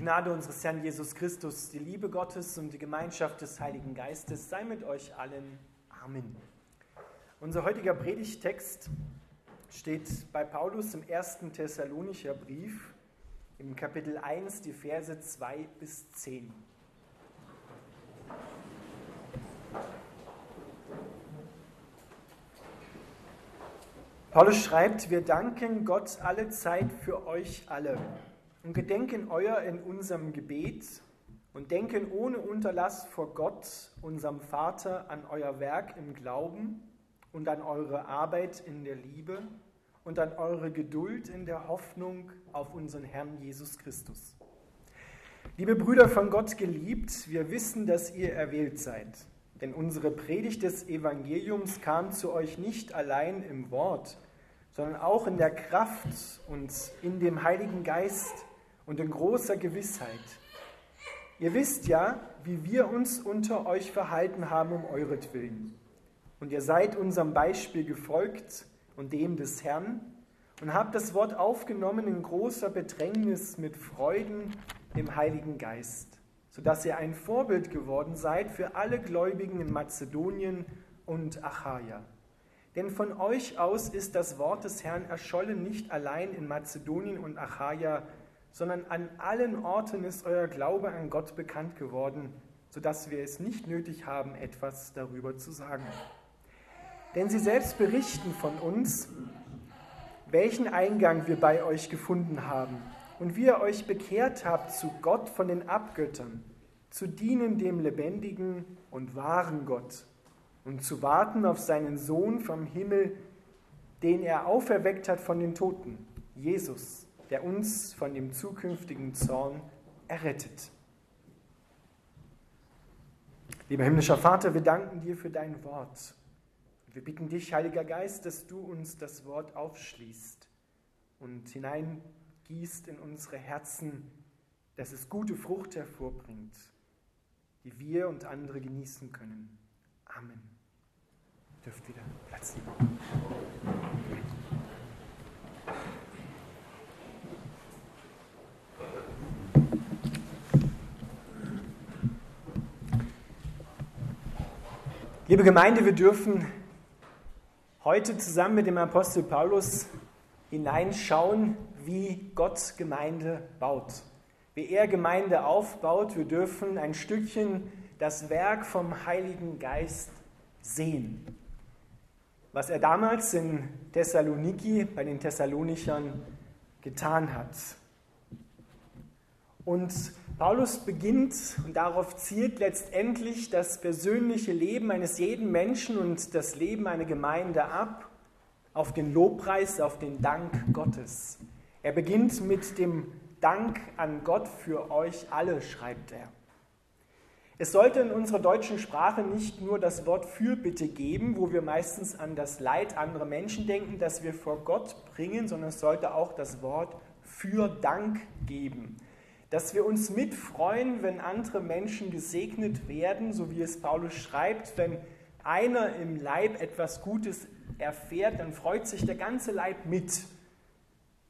Gnade unseres Herrn Jesus Christus, die Liebe Gottes und die Gemeinschaft des Heiligen Geistes sei mit euch allen. Amen. Unser heutiger Predigtext steht bei Paulus im ersten Thessalonicher Brief im Kapitel 1, die Verse 2 bis 10. Paulus schreibt, wir danken Gott alle Zeit für euch alle und gedenken euer in unserem Gebet und denken ohne Unterlass vor Gott, unserem Vater, an euer Werk im Glauben und an eure Arbeit in der Liebe und an eure Geduld in der Hoffnung auf unseren Herrn Jesus Christus. Liebe Brüder von Gott geliebt, wir wissen, dass ihr erwählt seid, denn unsere Predigt des Evangeliums kam zu euch nicht allein im Wort, sondern auch in der Kraft und in dem Heiligen Geist und in großer Gewissheit. Ihr wisst ja, wie wir uns unter euch verhalten haben um euretwillen. Und ihr seid unserem Beispiel gefolgt und dem des Herrn und habt das Wort aufgenommen in großer Bedrängnis mit Freuden im Heiligen Geist, sodass ihr ein Vorbild geworden seid für alle Gläubigen in Mazedonien und Achaia. Denn von euch aus ist das Wort des Herrn erschollen nicht allein in Mazedonien und Achaia, sondern an allen Orten ist euer Glaube an Gott bekannt geworden, sodass wir es nicht nötig haben, etwas darüber zu sagen. Denn sie selbst berichten von uns, welchen Eingang wir bei euch gefunden haben und wie ihr euch bekehrt habt zu Gott von den Abgöttern, zu dienen dem lebendigen und wahren Gott und zu warten auf seinen Sohn vom Himmel, den er auferweckt hat von den Toten, Jesus der uns von dem zukünftigen Zorn errettet. Lieber himmlischer Vater, wir danken dir für dein Wort. Wir bitten dich, Heiliger Geist, dass du uns das Wort aufschließt und hineingießt in unsere Herzen, dass es gute Frucht hervorbringt, die wir und andere genießen können. Amen. Dürft wieder Platz nehmen. Liebe Gemeinde, wir dürfen heute zusammen mit dem Apostel Paulus hineinschauen, wie Gott Gemeinde baut, wie er Gemeinde aufbaut. Wir dürfen ein Stückchen das Werk vom Heiligen Geist sehen. Was er damals in Thessaloniki bei den Thessalonichern getan hat. Und Paulus beginnt und darauf zielt letztendlich das persönliche Leben eines jeden Menschen und das Leben einer Gemeinde ab auf den Lobpreis, auf den Dank Gottes. Er beginnt mit dem Dank an Gott für euch alle, schreibt er. Es sollte in unserer deutschen Sprache nicht nur das Wort Fürbitte geben, wo wir meistens an das Leid anderer Menschen denken, das wir vor Gott bringen, sondern es sollte auch das Wort für Dank geben dass wir uns mitfreuen, wenn andere Menschen gesegnet werden, so wie es Paulus schreibt, wenn einer im Leib etwas Gutes erfährt, dann freut sich der ganze Leib mit.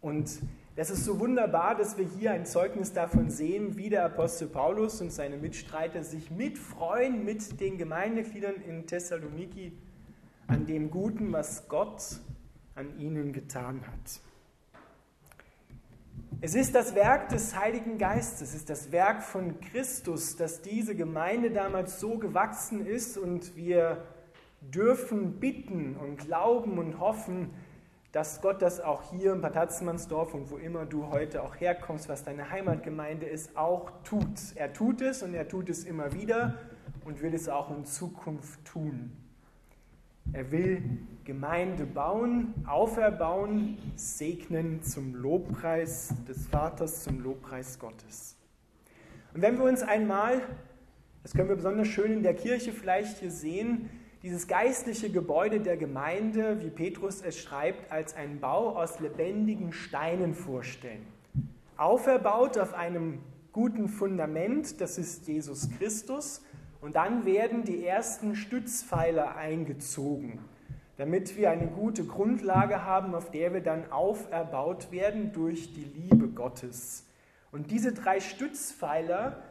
Und das ist so wunderbar, dass wir hier ein Zeugnis davon sehen, wie der Apostel Paulus und seine Mitstreiter sich mitfreuen mit den Gemeindegliedern in Thessaloniki an dem Guten, was Gott an ihnen getan hat. Es ist das Werk des Heiligen Geistes, es ist das Werk von Christus, dass diese Gemeinde damals so gewachsen ist und wir dürfen bitten und glauben und hoffen, dass Gott das auch hier in Bad Hatzmannsdorf und wo immer du heute auch herkommst, was deine Heimatgemeinde ist, auch tut. Er tut es und er tut es immer wieder und will es auch in Zukunft tun. Er will Gemeinde bauen, auferbauen, segnen zum Lobpreis des Vaters, zum Lobpreis Gottes. Und wenn wir uns einmal, das können wir besonders schön in der Kirche vielleicht hier sehen, dieses geistliche Gebäude der Gemeinde, wie Petrus es schreibt, als einen Bau aus lebendigen Steinen vorstellen. Auferbaut auf einem guten Fundament, das ist Jesus Christus, und dann werden die ersten Stützpfeiler eingezogen, damit wir eine gute Grundlage haben, auf der wir dann auferbaut werden durch die Liebe Gottes. Und diese drei Stützpfeiler,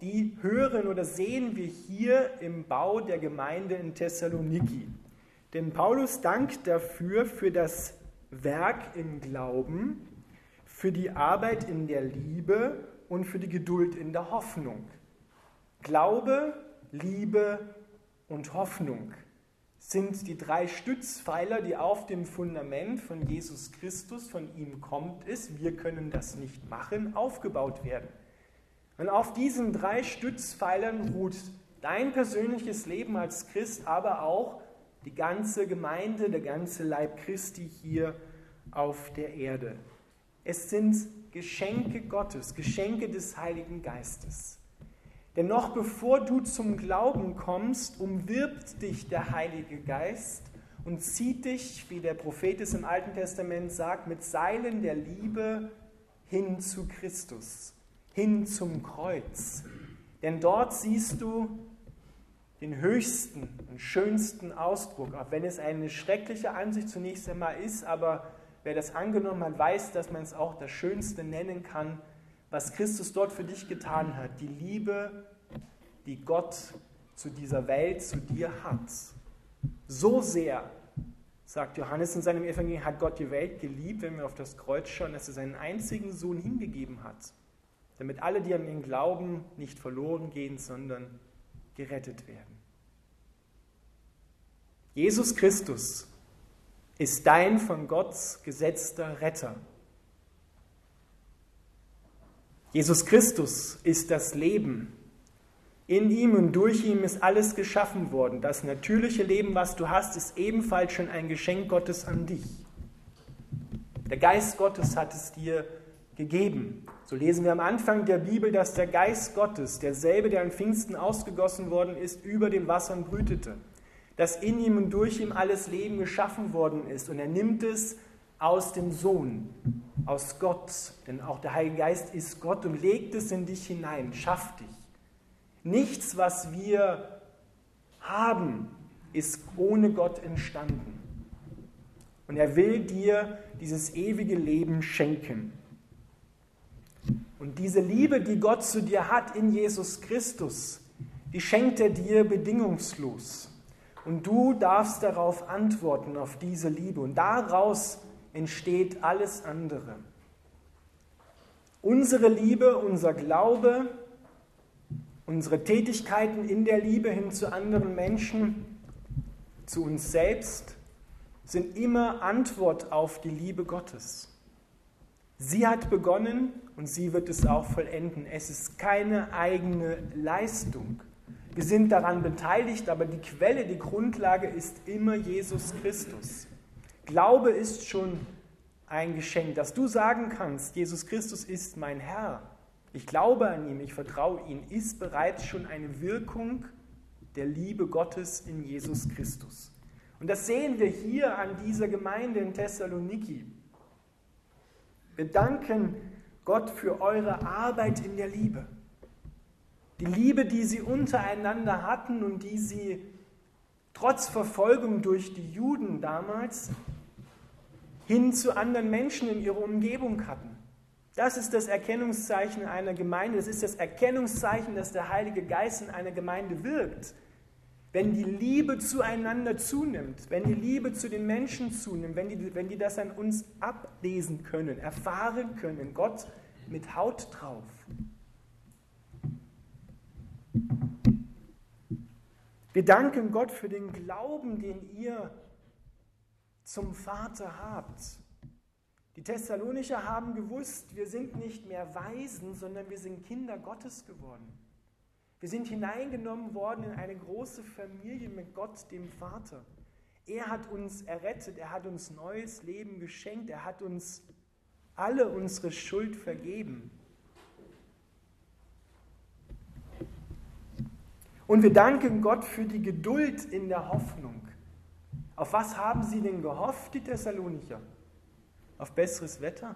die hören oder sehen wir hier im Bau der Gemeinde in Thessaloniki. Denn Paulus dankt dafür für das Werk im Glauben, für die Arbeit in der Liebe und für die Geduld in der Hoffnung. Glaube, Liebe und Hoffnung sind die drei Stützpfeiler, die auf dem Fundament von Jesus Christus, von ihm kommt es, wir können das nicht machen, aufgebaut werden. Und auf diesen drei Stützpfeilern ruht dein persönliches Leben als Christ, aber auch die ganze Gemeinde, der ganze Leib Christi hier auf der Erde. Es sind Geschenke Gottes, Geschenke des Heiligen Geistes. Denn noch bevor du zum Glauben kommst, umwirbt dich der Heilige Geist und zieht dich, wie der Prophet es im Alten Testament sagt, mit Seilen der Liebe hin zu Christus, hin zum Kreuz. Denn dort siehst du den höchsten und schönsten Ausdruck, auch wenn es eine schreckliche Ansicht zunächst einmal ist, aber wer das angenommen hat, weiß, dass man es auch das Schönste nennen kann, was Christus dort für dich getan hat, die Liebe, die Gott zu dieser Welt, zu dir hat. So sehr, sagt Johannes in seinem Evangelium, hat Gott die Welt geliebt, wenn wir auf das Kreuz schauen, dass er seinen einzigen Sohn hingegeben hat, damit alle, die an ihn glauben, nicht verloren gehen, sondern gerettet werden. Jesus Christus ist dein von Gott gesetzter Retter. Jesus Christus ist das Leben. In ihm und durch ihm ist alles geschaffen worden. Das natürliche Leben, was du hast, ist ebenfalls schon ein Geschenk Gottes an dich. Der Geist Gottes hat es dir gegeben. So lesen wir am Anfang der Bibel, dass der Geist Gottes, derselbe, der an Pfingsten ausgegossen worden ist, über den Wassern brütete. Dass in ihm und durch ihm alles Leben geschaffen worden ist. Und er nimmt es aus dem Sohn, aus Gott, denn auch der Heilige Geist ist Gott und legt es in dich hinein, schafft dich. Nichts, was wir haben, ist ohne Gott entstanden. Und er will dir dieses ewige Leben schenken. Und diese Liebe, die Gott zu dir hat in Jesus Christus, die schenkt er dir bedingungslos. Und du darfst darauf antworten, auf diese Liebe. Und daraus entsteht alles andere. Unsere Liebe, unser Glaube, unsere Tätigkeiten in der Liebe hin zu anderen Menschen, zu uns selbst, sind immer Antwort auf die Liebe Gottes. Sie hat begonnen und sie wird es auch vollenden. Es ist keine eigene Leistung. Wir sind daran beteiligt, aber die Quelle, die Grundlage ist immer Jesus Christus. Glaube ist schon ein Geschenk, dass du sagen kannst, Jesus Christus ist mein Herr. Ich glaube an ihn, ich vertraue ihm, ist bereits schon eine Wirkung der Liebe Gottes in Jesus Christus. Und das sehen wir hier an dieser Gemeinde in Thessaloniki. Wir danken Gott für eure Arbeit in der Liebe. Die Liebe, die sie untereinander hatten und die sie trotz Verfolgung durch die Juden damals hin zu anderen Menschen in ihrer Umgebung hatten. Das ist das Erkennungszeichen einer Gemeinde. Das ist das Erkennungszeichen, dass der Heilige Geist in einer Gemeinde wirkt. Wenn die Liebe zueinander zunimmt, wenn die Liebe zu den Menschen zunimmt, wenn die, wenn die das an uns ablesen können, erfahren können, Gott mit Haut drauf. Wir danken Gott für den Glauben, den ihr zum Vater habt. Die Thessalonicher haben gewusst, wir sind nicht mehr Weisen, sondern wir sind Kinder Gottes geworden. Wir sind hineingenommen worden in eine große Familie mit Gott, dem Vater. Er hat uns errettet, er hat uns neues Leben geschenkt, er hat uns alle unsere Schuld vergeben. Und wir danken Gott für die Geduld in der Hoffnung. Auf was haben sie denn gehofft, die Thessalonicher? Auf besseres Wetter?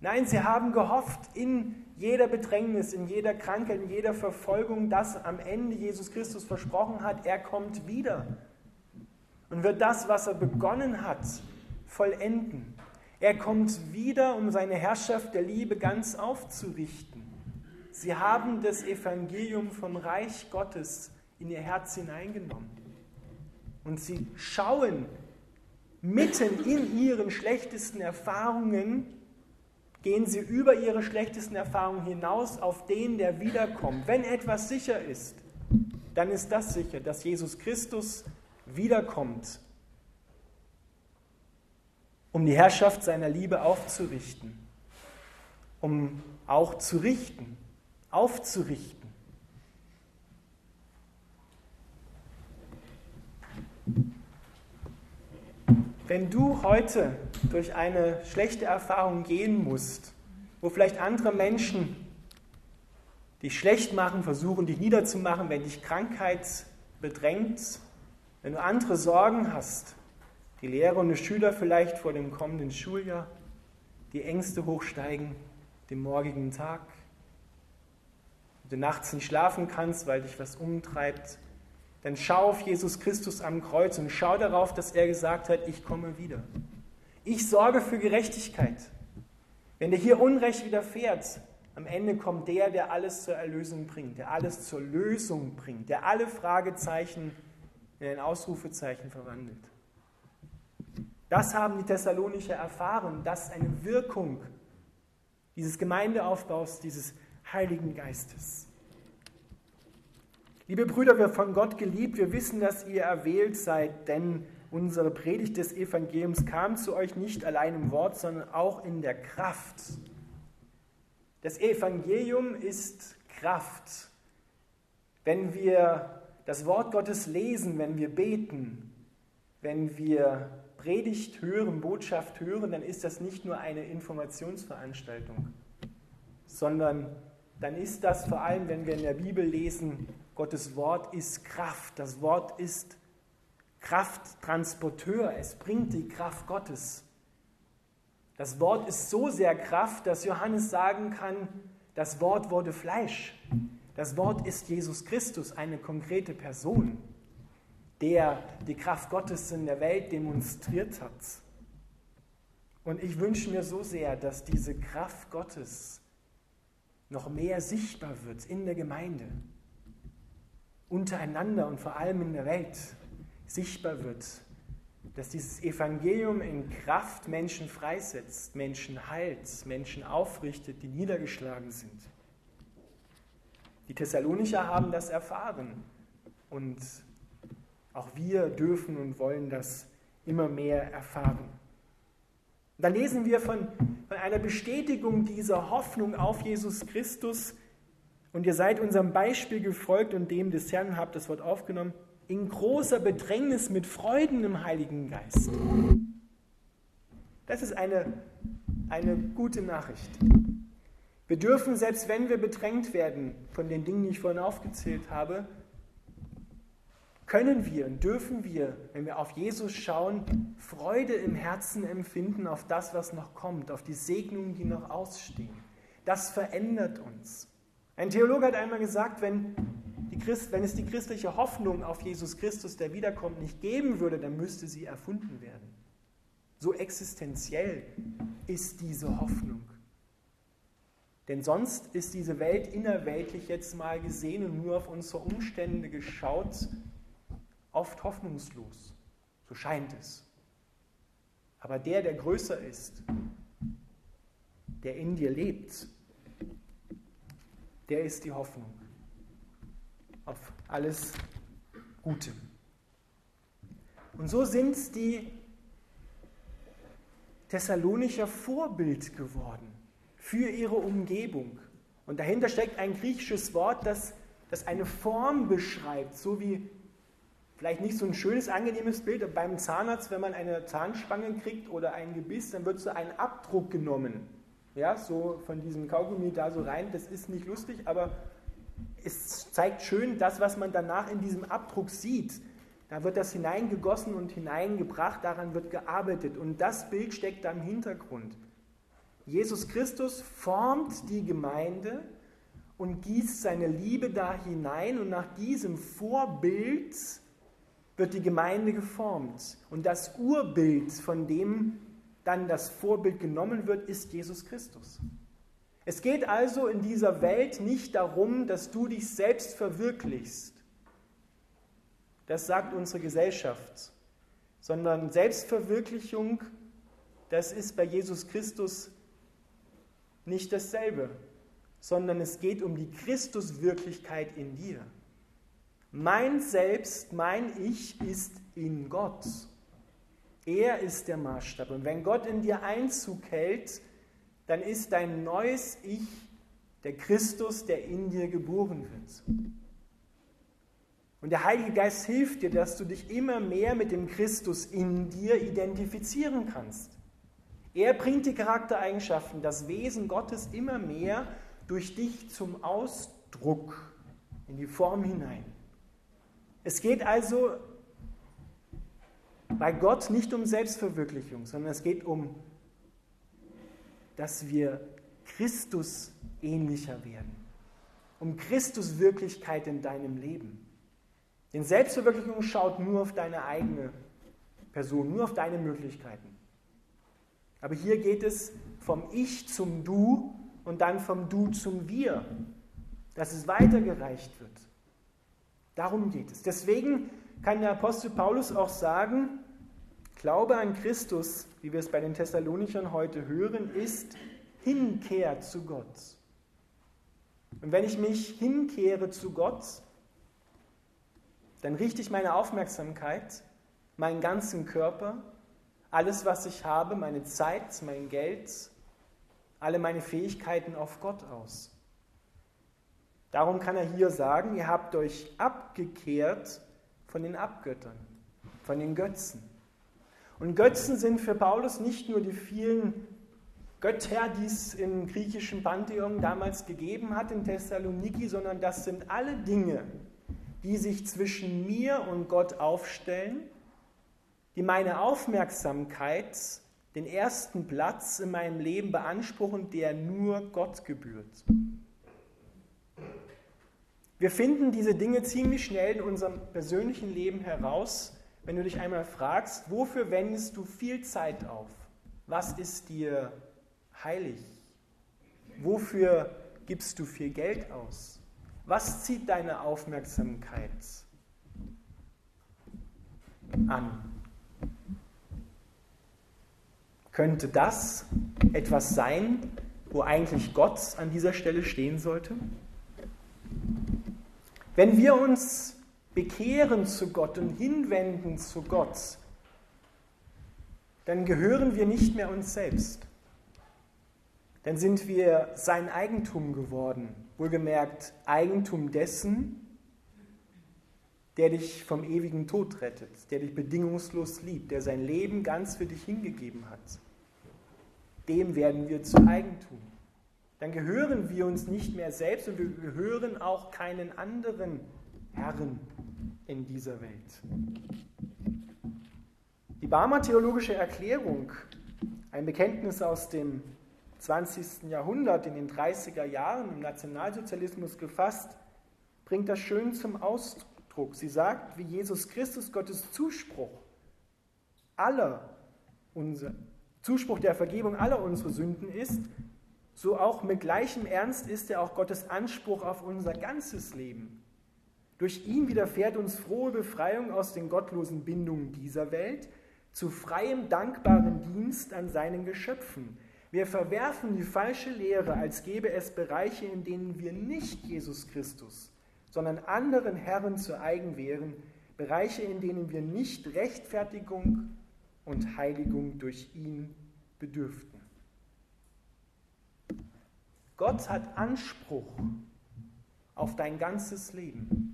Nein, sie haben gehofft in jeder Bedrängnis, in jeder Krankheit, in jeder Verfolgung, dass am Ende Jesus Christus versprochen hat, er kommt wieder und wird das, was er begonnen hat, vollenden. Er kommt wieder, um seine Herrschaft der Liebe ganz aufzurichten. Sie haben das Evangelium vom Reich Gottes in ihr Herz hineingenommen. Und sie schauen mitten in ihren schlechtesten Erfahrungen, gehen sie über ihre schlechtesten Erfahrungen hinaus auf den, der wiederkommt. Wenn etwas sicher ist, dann ist das sicher, dass Jesus Christus wiederkommt, um die Herrschaft seiner Liebe aufzurichten, um auch zu richten, aufzurichten. Wenn du heute durch eine schlechte Erfahrung gehen musst, wo vielleicht andere Menschen dich schlecht machen, versuchen dich niederzumachen, wenn dich Krankheit bedrängt, wenn du andere Sorgen hast, die Lehrer und die Schüler vielleicht vor dem kommenden Schuljahr, die Ängste hochsteigen, dem morgigen Tag, du nachts nicht schlafen kannst, weil dich was umtreibt, dann schau auf Jesus Christus am Kreuz und schau darauf, dass er gesagt hat, ich komme wieder. Ich sorge für Gerechtigkeit. Wenn dir hier Unrecht widerfährt, am Ende kommt der, der alles zur Erlösung bringt, der alles zur Lösung bringt, der alle Fragezeichen in ein Ausrufezeichen verwandelt. Das haben die Thessalonicher erfahren, das ist eine Wirkung dieses Gemeindeaufbaus, dieses Heiligen Geistes. Liebe Brüder, wir von Gott geliebt, wir wissen, dass ihr erwählt seid, denn unsere Predigt des Evangeliums kam zu euch nicht allein im Wort, sondern auch in der Kraft. Das Evangelium ist Kraft. Wenn wir das Wort Gottes lesen, wenn wir beten, wenn wir Predigt hören, Botschaft hören, dann ist das nicht nur eine Informationsveranstaltung, sondern dann ist das vor allem, wenn wir in der Bibel lesen, Gottes Wort ist Kraft. Das Wort ist Krafttransporteur. Es bringt die Kraft Gottes. Das Wort ist so sehr Kraft, dass Johannes sagen kann, das Wort wurde Fleisch. Das Wort ist Jesus Christus, eine konkrete Person, der die Kraft Gottes in der Welt demonstriert hat. Und ich wünsche mir so sehr, dass diese Kraft Gottes noch mehr sichtbar wird in der Gemeinde untereinander und vor allem in der Welt sichtbar wird, dass dieses Evangelium in Kraft Menschen freisetzt, Menschen heilt, Menschen aufrichtet, die niedergeschlagen sind. Die Thessalonicher haben das erfahren und auch wir dürfen und wollen das immer mehr erfahren. Dann lesen wir von, von einer Bestätigung dieser Hoffnung auf Jesus Christus und ihr seid unserem Beispiel gefolgt und dem des Herrn habt das Wort aufgenommen, in großer Bedrängnis mit Freuden im Heiligen Geist. Das ist eine, eine gute Nachricht. Wir dürfen, selbst wenn wir bedrängt werden von den Dingen, die ich vorhin aufgezählt habe, können wir und dürfen wir, wenn wir auf Jesus schauen, Freude im Herzen empfinden auf das, was noch kommt, auf die Segnungen, die noch ausstehen. Das verändert uns. Ein Theologe hat einmal gesagt, wenn, Christ, wenn es die christliche Hoffnung auf Jesus Christus, der wiederkommt, nicht geben würde, dann müsste sie erfunden werden. So existenziell ist diese Hoffnung. Denn sonst ist diese Welt innerweltlich jetzt mal gesehen und nur auf unsere Umstände geschaut, oft hoffnungslos. So scheint es. Aber der, der größer ist, der in dir lebt, der ist die Hoffnung auf alles Gute. Und so sind die Thessalonicher Vorbild geworden für ihre Umgebung. Und dahinter steckt ein griechisches Wort, das, das eine Form beschreibt, so wie vielleicht nicht so ein schönes, angenehmes Bild, aber beim Zahnarzt, wenn man eine Zahnspange kriegt oder ein Gebiss, dann wird so ein Abdruck genommen ja, so von diesem Kaugummi da so rein. Das ist nicht lustig, aber es zeigt schön das, was man danach in diesem Abdruck sieht. Da wird das hineingegossen und hineingebracht, daran wird gearbeitet und das Bild steckt da im Hintergrund. Jesus Christus formt die Gemeinde und gießt seine Liebe da hinein und nach diesem Vorbild wird die Gemeinde geformt. Und das Urbild von dem dann das Vorbild genommen wird, ist Jesus Christus. Es geht also in dieser Welt nicht darum, dass du dich selbst verwirklichst. Das sagt unsere Gesellschaft. Sondern Selbstverwirklichung, das ist bei Jesus Christus nicht dasselbe, sondern es geht um die Christuswirklichkeit in dir. Mein Selbst, mein Ich ist in Gott. Er ist der Maßstab. Und wenn Gott in dir Einzug hält, dann ist dein neues Ich der Christus, der in dir geboren wird. Und der Heilige Geist hilft dir, dass du dich immer mehr mit dem Christus in dir identifizieren kannst. Er bringt die Charaktereigenschaften, das Wesen Gottes immer mehr durch dich zum Ausdruck in die Form hinein. Es geht also bei Gott nicht um Selbstverwirklichung, sondern es geht um, dass wir Christus ähnlicher werden, um Christus Wirklichkeit in deinem Leben. Denn Selbstverwirklichung schaut nur auf deine eigene Person, nur auf deine Möglichkeiten. Aber hier geht es vom Ich zum Du und dann vom Du zum Wir, dass es weitergereicht wird. Darum geht es. Deswegen kann der Apostel Paulus auch sagen, Glaube an Christus, wie wir es bei den Thessalonichern heute hören, ist Hinkehr zu Gott. Und wenn ich mich hinkehre zu Gott, dann richte ich meine Aufmerksamkeit, meinen ganzen Körper alles, was ich habe, meine Zeit, mein Geld, alle meine Fähigkeiten auf Gott aus. Darum kann er hier sagen, ihr habt euch abgekehrt von den Abgöttern, von den Götzen. Und Götzen sind für Paulus nicht nur die vielen Götter, die es im griechischen Pantheon damals gegeben hat in Thessaloniki, sondern das sind alle Dinge, die sich zwischen mir und Gott aufstellen die meine Aufmerksamkeit, den ersten Platz in meinem Leben beanspruchen, der nur Gott gebührt. Wir finden diese Dinge ziemlich schnell in unserem persönlichen Leben heraus, wenn du dich einmal fragst, wofür wendest du viel Zeit auf? Was ist dir heilig? Wofür gibst du viel Geld aus? Was zieht deine Aufmerksamkeit an? Könnte das etwas sein, wo eigentlich Gott an dieser Stelle stehen sollte? Wenn wir uns bekehren zu Gott und hinwenden zu Gott, dann gehören wir nicht mehr uns selbst. Dann sind wir sein Eigentum geworden, wohlgemerkt Eigentum dessen, der dich vom ewigen Tod rettet, der dich bedingungslos liebt, der sein Leben ganz für dich hingegeben hat. Dem werden wir zu Eigentum. Dann gehören wir uns nicht mehr selbst und wir gehören auch keinen anderen Herren in dieser Welt. Die Barmer theologische Erklärung, ein Bekenntnis aus dem 20. Jahrhundert, in den 30er Jahren im Nationalsozialismus gefasst, bringt das schön zum Ausdruck. Druck. Sie sagt, wie Jesus Christus Gottes Zuspruch aller unser Zuspruch der Vergebung aller unserer Sünden ist, so auch mit gleichem Ernst ist er auch Gottes Anspruch auf unser ganzes Leben. Durch ihn widerfährt uns frohe Befreiung aus den gottlosen Bindungen dieser Welt zu freiem, dankbaren Dienst an seinen Geschöpfen. Wir verwerfen die falsche Lehre, als gäbe es Bereiche, in denen wir nicht Jesus Christus, sondern anderen Herren zu eigen wären, Bereiche, in denen wir nicht Rechtfertigung und Heiligung durch ihn bedürften. Gott hat Anspruch auf dein ganzes Leben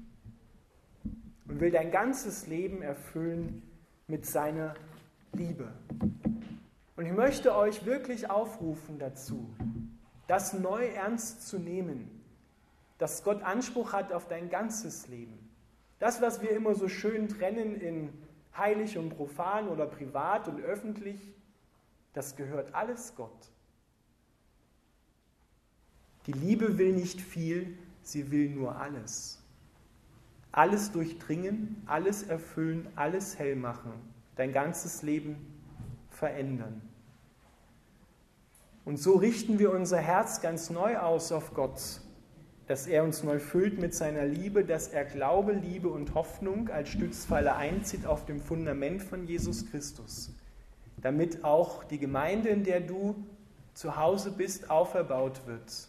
und will dein ganzes Leben erfüllen mit seiner Liebe. Und ich möchte euch wirklich aufrufen dazu, das neu ernst zu nehmen dass Gott Anspruch hat auf dein ganzes Leben. Das, was wir immer so schön trennen in heilig und profan oder privat und öffentlich, das gehört alles Gott. Die Liebe will nicht viel, sie will nur alles. Alles durchdringen, alles erfüllen, alles hell machen, dein ganzes Leben verändern. Und so richten wir unser Herz ganz neu aus auf Gott, dass er uns neu füllt mit seiner Liebe, dass er Glaube, Liebe und Hoffnung als Stützpfeiler einzieht auf dem Fundament von Jesus Christus, damit auch die Gemeinde, in der du zu Hause bist, auferbaut wird.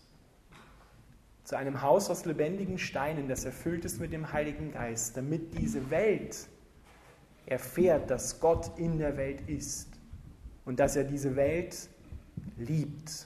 Zu einem Haus aus lebendigen Steinen, das erfüllt ist mit dem Heiligen Geist, damit diese Welt erfährt, dass Gott in der Welt ist und dass er diese Welt liebt